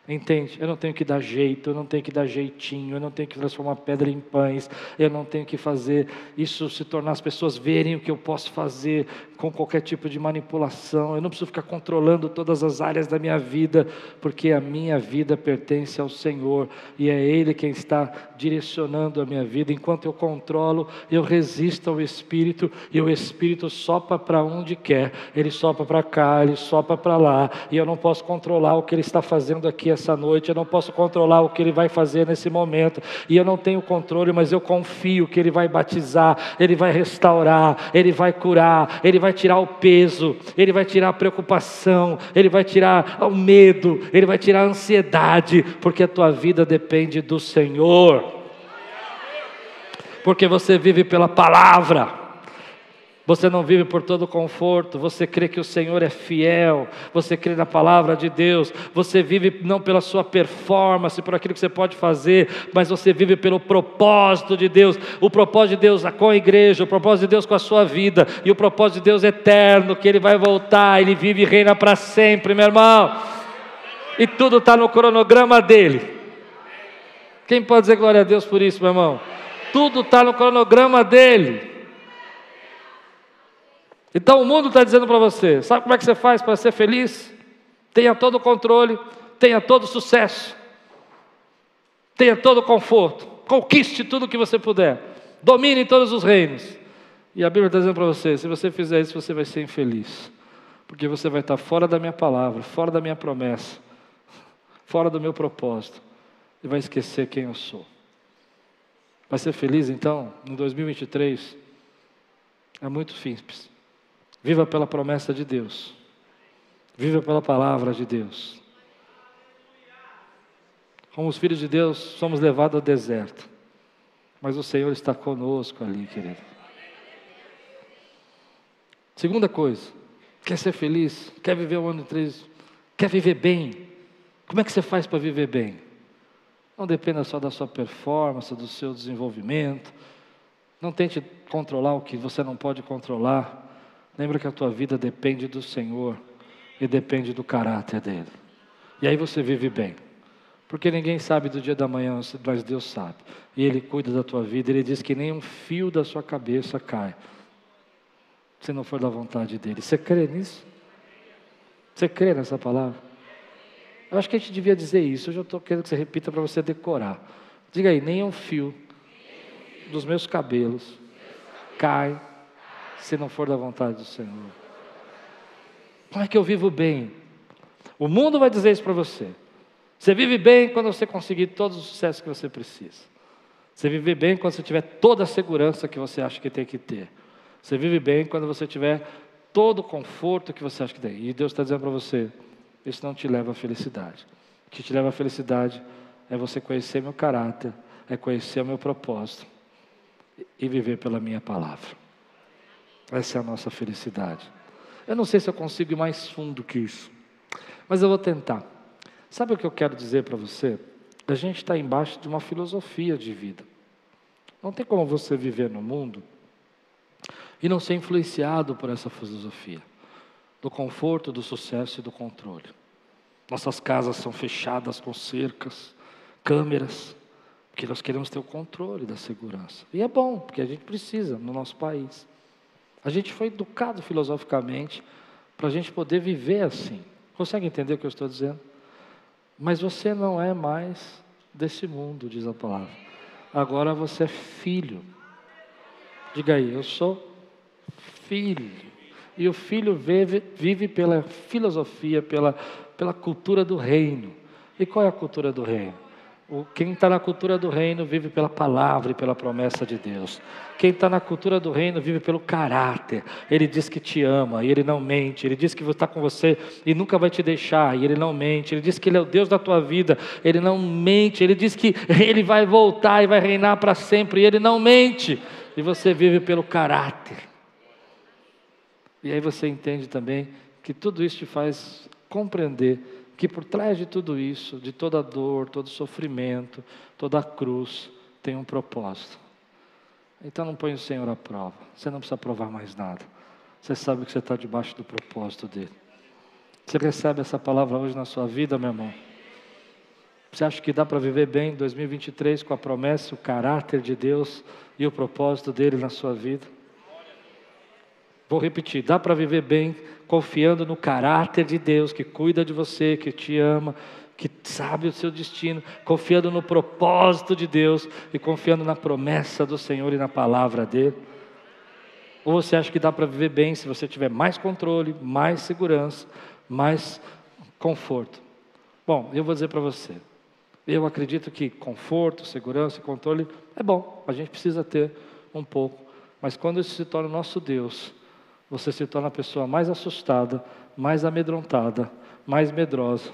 [SPEAKER 1] Entende? Eu não tenho que dar jeito, eu não tenho que dar jeitinho, eu não tenho que transformar pedra em pães, eu não tenho que fazer isso se tornar as pessoas verem o que eu posso fazer com qualquer tipo de manipulação. Eu não preciso ficar controlando todas as áreas da minha vida, porque a minha vida pertence ao Senhor e é Ele quem está direcionando a minha vida. Enquanto eu controlo, eu resisto ao Espírito e o Espírito sopra para onde quer. Ele sopra para cá, ele sopra para lá e eu não posso controlar o que ele está fazendo aqui essa noite, eu não posso controlar o que Ele vai fazer nesse momento, e eu não tenho controle, mas eu confio que Ele vai batizar, Ele vai restaurar, Ele vai curar, Ele vai tirar o peso, Ele vai tirar a preocupação, Ele vai tirar o medo, Ele vai tirar a ansiedade, porque a tua vida depende do Senhor. Porque você vive pela palavra. Você não vive por todo conforto, você crê que o Senhor é fiel, você crê na palavra de Deus, você vive não pela sua performance, por aquilo que você pode fazer, mas você vive pelo propósito de Deus, o propósito de Deus com a igreja, o propósito de Deus com a sua vida, e o propósito de Deus eterno, que Ele vai voltar, Ele vive e reina para sempre, meu irmão, e tudo está no cronograma dele. Quem pode dizer glória a Deus por isso, meu irmão? Tudo está no cronograma dele. Então o mundo está dizendo para você: sabe como é que você faz para ser feliz? Tenha todo o controle, tenha todo o sucesso, tenha todo o conforto, conquiste tudo o que você puder, domine todos os reinos. E a Bíblia está dizendo para você: se você fizer isso, você vai ser infeliz, porque você vai estar fora da minha palavra, fora da minha promessa, fora do meu propósito, e vai esquecer quem eu sou. Vai ser feliz então, em 2023? É muito simples. Viva pela promessa de Deus. Viva pela palavra de Deus. Como os filhos de Deus, somos levados ao deserto. Mas o Senhor está conosco ali, querido. Segunda coisa, quer ser feliz? Quer viver o ano de três? Quer viver bem? Como é que você faz para viver bem? Não dependa só da sua performance, do seu desenvolvimento. Não tente controlar o que você não pode controlar. Lembra que a tua vida depende do Senhor e depende do caráter dele. E aí você vive bem. Porque ninguém sabe do dia da manhã, mas Deus sabe. E Ele cuida da tua vida. Ele diz que nem um fio da sua cabeça cai. Se não for da vontade dele. Você crê nisso? Você crê nessa palavra? Eu acho que a gente devia dizer isso. Hoje eu estou querendo que você repita para você decorar. Diga aí, nem um fio dos meus cabelos cai se não for da vontade do Senhor. Como é que eu vivo bem? O mundo vai dizer isso para você. Você vive bem quando você conseguir todo o sucesso que você precisa. Você vive bem quando você tiver toda a segurança que você acha que tem que ter. Você vive bem quando você tiver todo o conforto que você acha que tem. E Deus está dizendo para você: isso não te leva à felicidade. O que te leva à felicidade é você conhecer meu caráter, é conhecer o meu propósito e viver pela minha palavra. Essa é a nossa felicidade. Eu não sei se eu consigo ir mais fundo que isso, mas eu vou tentar. Sabe o que eu quero dizer para você? A gente está embaixo de uma filosofia de vida. Não tem como você viver no mundo e não ser influenciado por essa filosofia do conforto, do sucesso e do controle. Nossas casas são fechadas com cercas, câmeras, porque nós queremos ter o controle da segurança. E é bom, porque a gente precisa no nosso país. A gente foi educado filosoficamente para a gente poder viver assim. Consegue entender o que eu estou dizendo? Mas você não é mais desse mundo, diz a palavra. Agora você é filho. Diga aí, eu sou filho. E o filho vive, vive pela filosofia, pela, pela cultura do reino. E qual é a cultura do reino? O, quem está na cultura do reino vive pela palavra e pela promessa de Deus. Quem está na cultura do reino vive pelo caráter. Ele diz que te ama e ele não mente. Ele diz que está com você e nunca vai te deixar e ele não mente. Ele diz que ele é o Deus da tua vida. Ele não mente. Ele diz que ele vai voltar e vai reinar para sempre e ele não mente. E você vive pelo caráter. E aí você entende também que tudo isso te faz compreender que por trás de tudo isso, de toda dor, todo sofrimento, toda cruz, tem um propósito. Então não põe o Senhor à prova. Você não precisa provar mais nada. Você sabe que você está debaixo do propósito dele. Você recebe essa palavra hoje na sua vida, meu irmão? Você acha que dá para viver bem em 2023 com a promessa, o caráter de Deus e o propósito dele na sua vida? Vou repetir: dá para viver bem confiando no caráter de Deus que cuida de você, que te ama, que sabe o seu destino, confiando no propósito de Deus e confiando na promessa do Senhor e na palavra dele. Ou você acha que dá para viver bem se você tiver mais controle, mais segurança, mais conforto? Bom, eu vou dizer para você. Eu acredito que conforto, segurança e controle é bom, a gente precisa ter um pouco. Mas quando isso se torna nosso Deus, você se torna a pessoa mais assustada, mais amedrontada, mais medrosa,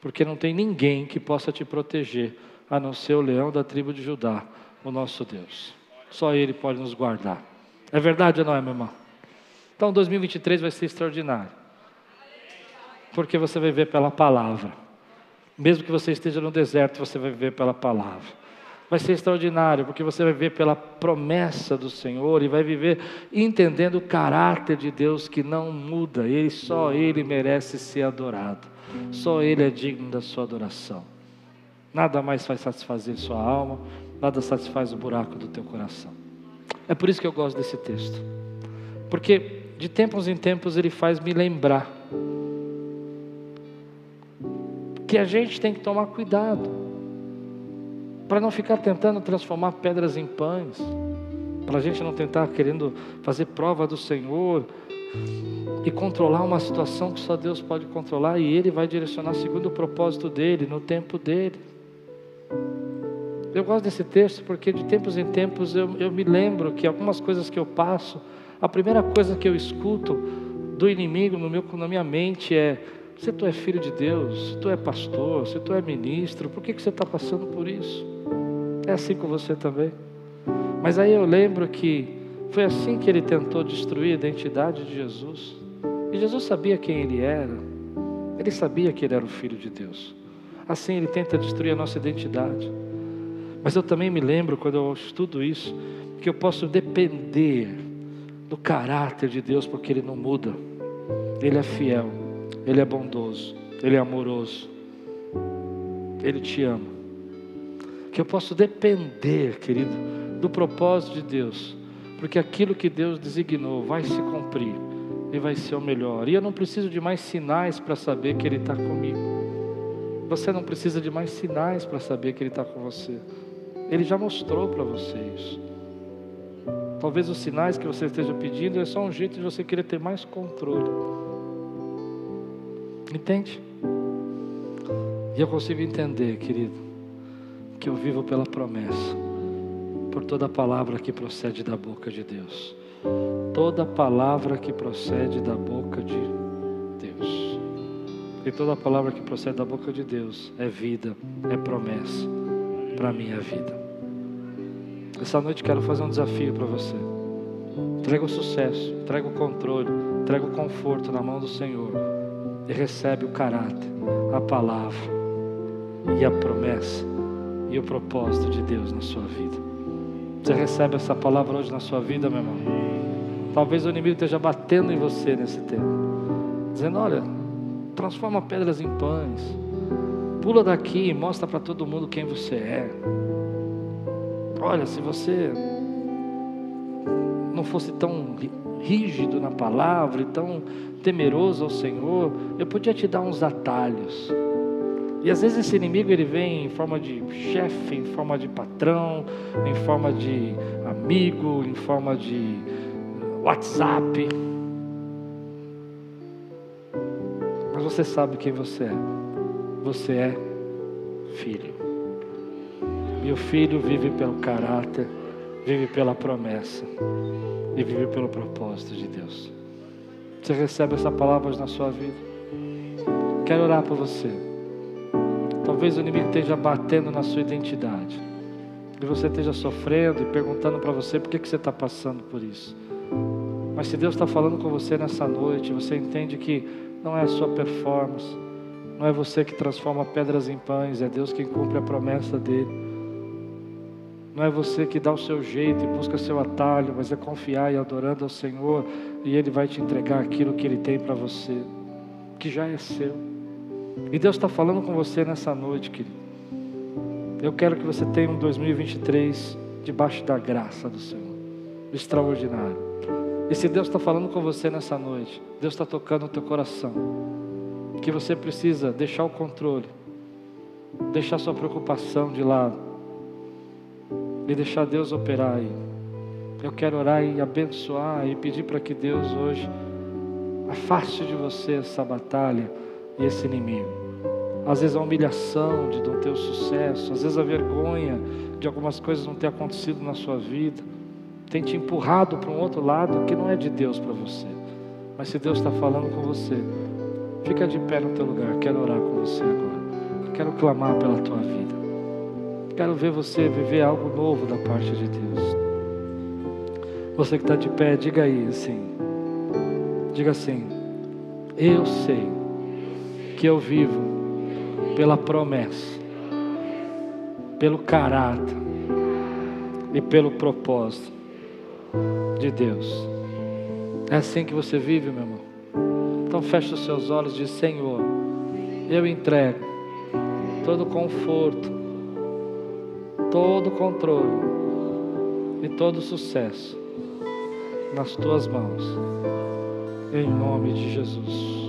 [SPEAKER 1] porque não tem ninguém que possa te proteger, a não ser o leão da tribo de Judá, o nosso Deus. Só Ele pode nos guardar. É verdade ou não é, meu irmão? Então 2023 vai ser extraordinário. Porque você vai ver pela palavra. Mesmo que você esteja no deserto, você vai ver pela palavra vai ser extraordinário, porque você vai ver pela promessa do Senhor e vai viver entendendo o caráter de Deus que não muda, ele só ele merece ser adorado. Só ele é digno da sua adoração. Nada mais vai satisfazer sua alma, nada satisfaz o buraco do teu coração. É por isso que eu gosto desse texto. Porque de tempos em tempos ele faz me lembrar que a gente tem que tomar cuidado para não ficar tentando transformar pedras em pães, para a gente não tentar querendo fazer prova do Senhor e controlar uma situação que só Deus pode controlar e Ele vai direcionar segundo o propósito dele, no tempo dele. Eu gosto desse texto porque de tempos em tempos eu, eu me lembro que algumas coisas que eu passo, a primeira coisa que eu escuto do inimigo no meu, na minha mente é: se tu é filho de Deus, se tu é pastor, se tu é ministro, por que, que você está passando por isso? É assim com você também. Mas aí eu lembro que foi assim que ele tentou destruir a identidade de Jesus. E Jesus sabia quem ele era. Ele sabia que ele era o filho de Deus. Assim ele tenta destruir a nossa identidade. Mas eu também me lembro quando eu estudo isso que eu posso depender do caráter de Deus porque ele não muda. Ele é fiel, ele é bondoso, ele é amoroso. Ele te ama que eu posso depender, querido, do propósito de Deus, porque aquilo que Deus designou vai se cumprir e vai ser o melhor. E eu não preciso de mais sinais para saber que Ele está comigo. Você não precisa de mais sinais para saber que Ele está com você. Ele já mostrou para você isso. Talvez os sinais que você esteja pedindo é só um jeito de você querer ter mais controle. Entende? E eu consigo entender, querido, que eu vivo pela promessa, por toda palavra que procede da boca de Deus. Toda palavra que procede da boca de Deus. E toda palavra que procede da boca de Deus é vida, é promessa para a minha vida. Essa noite quero fazer um desafio para você. Entrega o sucesso, entrega o controle, entrega o conforto na mão do Senhor e recebe o caráter, a palavra e a promessa e o propósito de Deus na sua vida. Você recebe essa palavra hoje na sua vida, meu irmão? Talvez o inimigo esteja batendo em você nesse tempo, dizendo: Olha, transforma pedras em pães, pula daqui e mostra para todo mundo quem você é. Olha, se você não fosse tão rígido na palavra e tão temeroso ao Senhor, eu podia te dar uns atalhos. E às vezes esse inimigo ele vem em forma de chefe, em forma de patrão, em forma de amigo, em forma de WhatsApp. Mas você sabe quem você é. Você é filho. E o filho vive pelo caráter, vive pela promessa e vive pelo propósito de Deus. Você recebe essa palavra na sua vida. Quero orar por você. Talvez o inimigo esteja batendo na sua identidade. E você esteja sofrendo e perguntando para você por que, que você está passando por isso. Mas se Deus está falando com você nessa noite, você entende que não é a sua performance, não é você que transforma pedras em pães, é Deus quem cumpre a promessa dele. Não é você que dá o seu jeito e busca seu atalho, mas é confiar e adorando ao Senhor, e Ele vai te entregar aquilo que Ele tem para você, que já é seu. E Deus está falando com você nessa noite, querido. Eu quero que você tenha um 2023 debaixo da graça do Senhor, extraordinário. E se Deus está falando com você nessa noite, Deus está tocando o teu coração, que você precisa deixar o controle, deixar sua preocupação de lado e deixar Deus operar aí. Eu quero orar e abençoar e pedir para que Deus hoje afaste de você essa batalha e esse inimigo. Às vezes a humilhação de não ter o sucesso, às vezes a vergonha de algumas coisas não ter acontecido na sua vida, tem te empurrado para um outro lado que não é de Deus para você. Mas se Deus está falando com você, fica de pé no teu lugar. Quero orar com você agora. Quero clamar pela tua vida. Quero ver você viver algo novo da parte de Deus. Você que está de pé, diga aí assim. Diga assim. Eu sei que eu vivo pela promessa, pelo caráter e pelo propósito de Deus. É assim que você vive, meu irmão. Então feche os seus olhos e diz: Senhor, eu entrego todo o conforto, todo controle e todo sucesso nas tuas mãos, em nome de Jesus.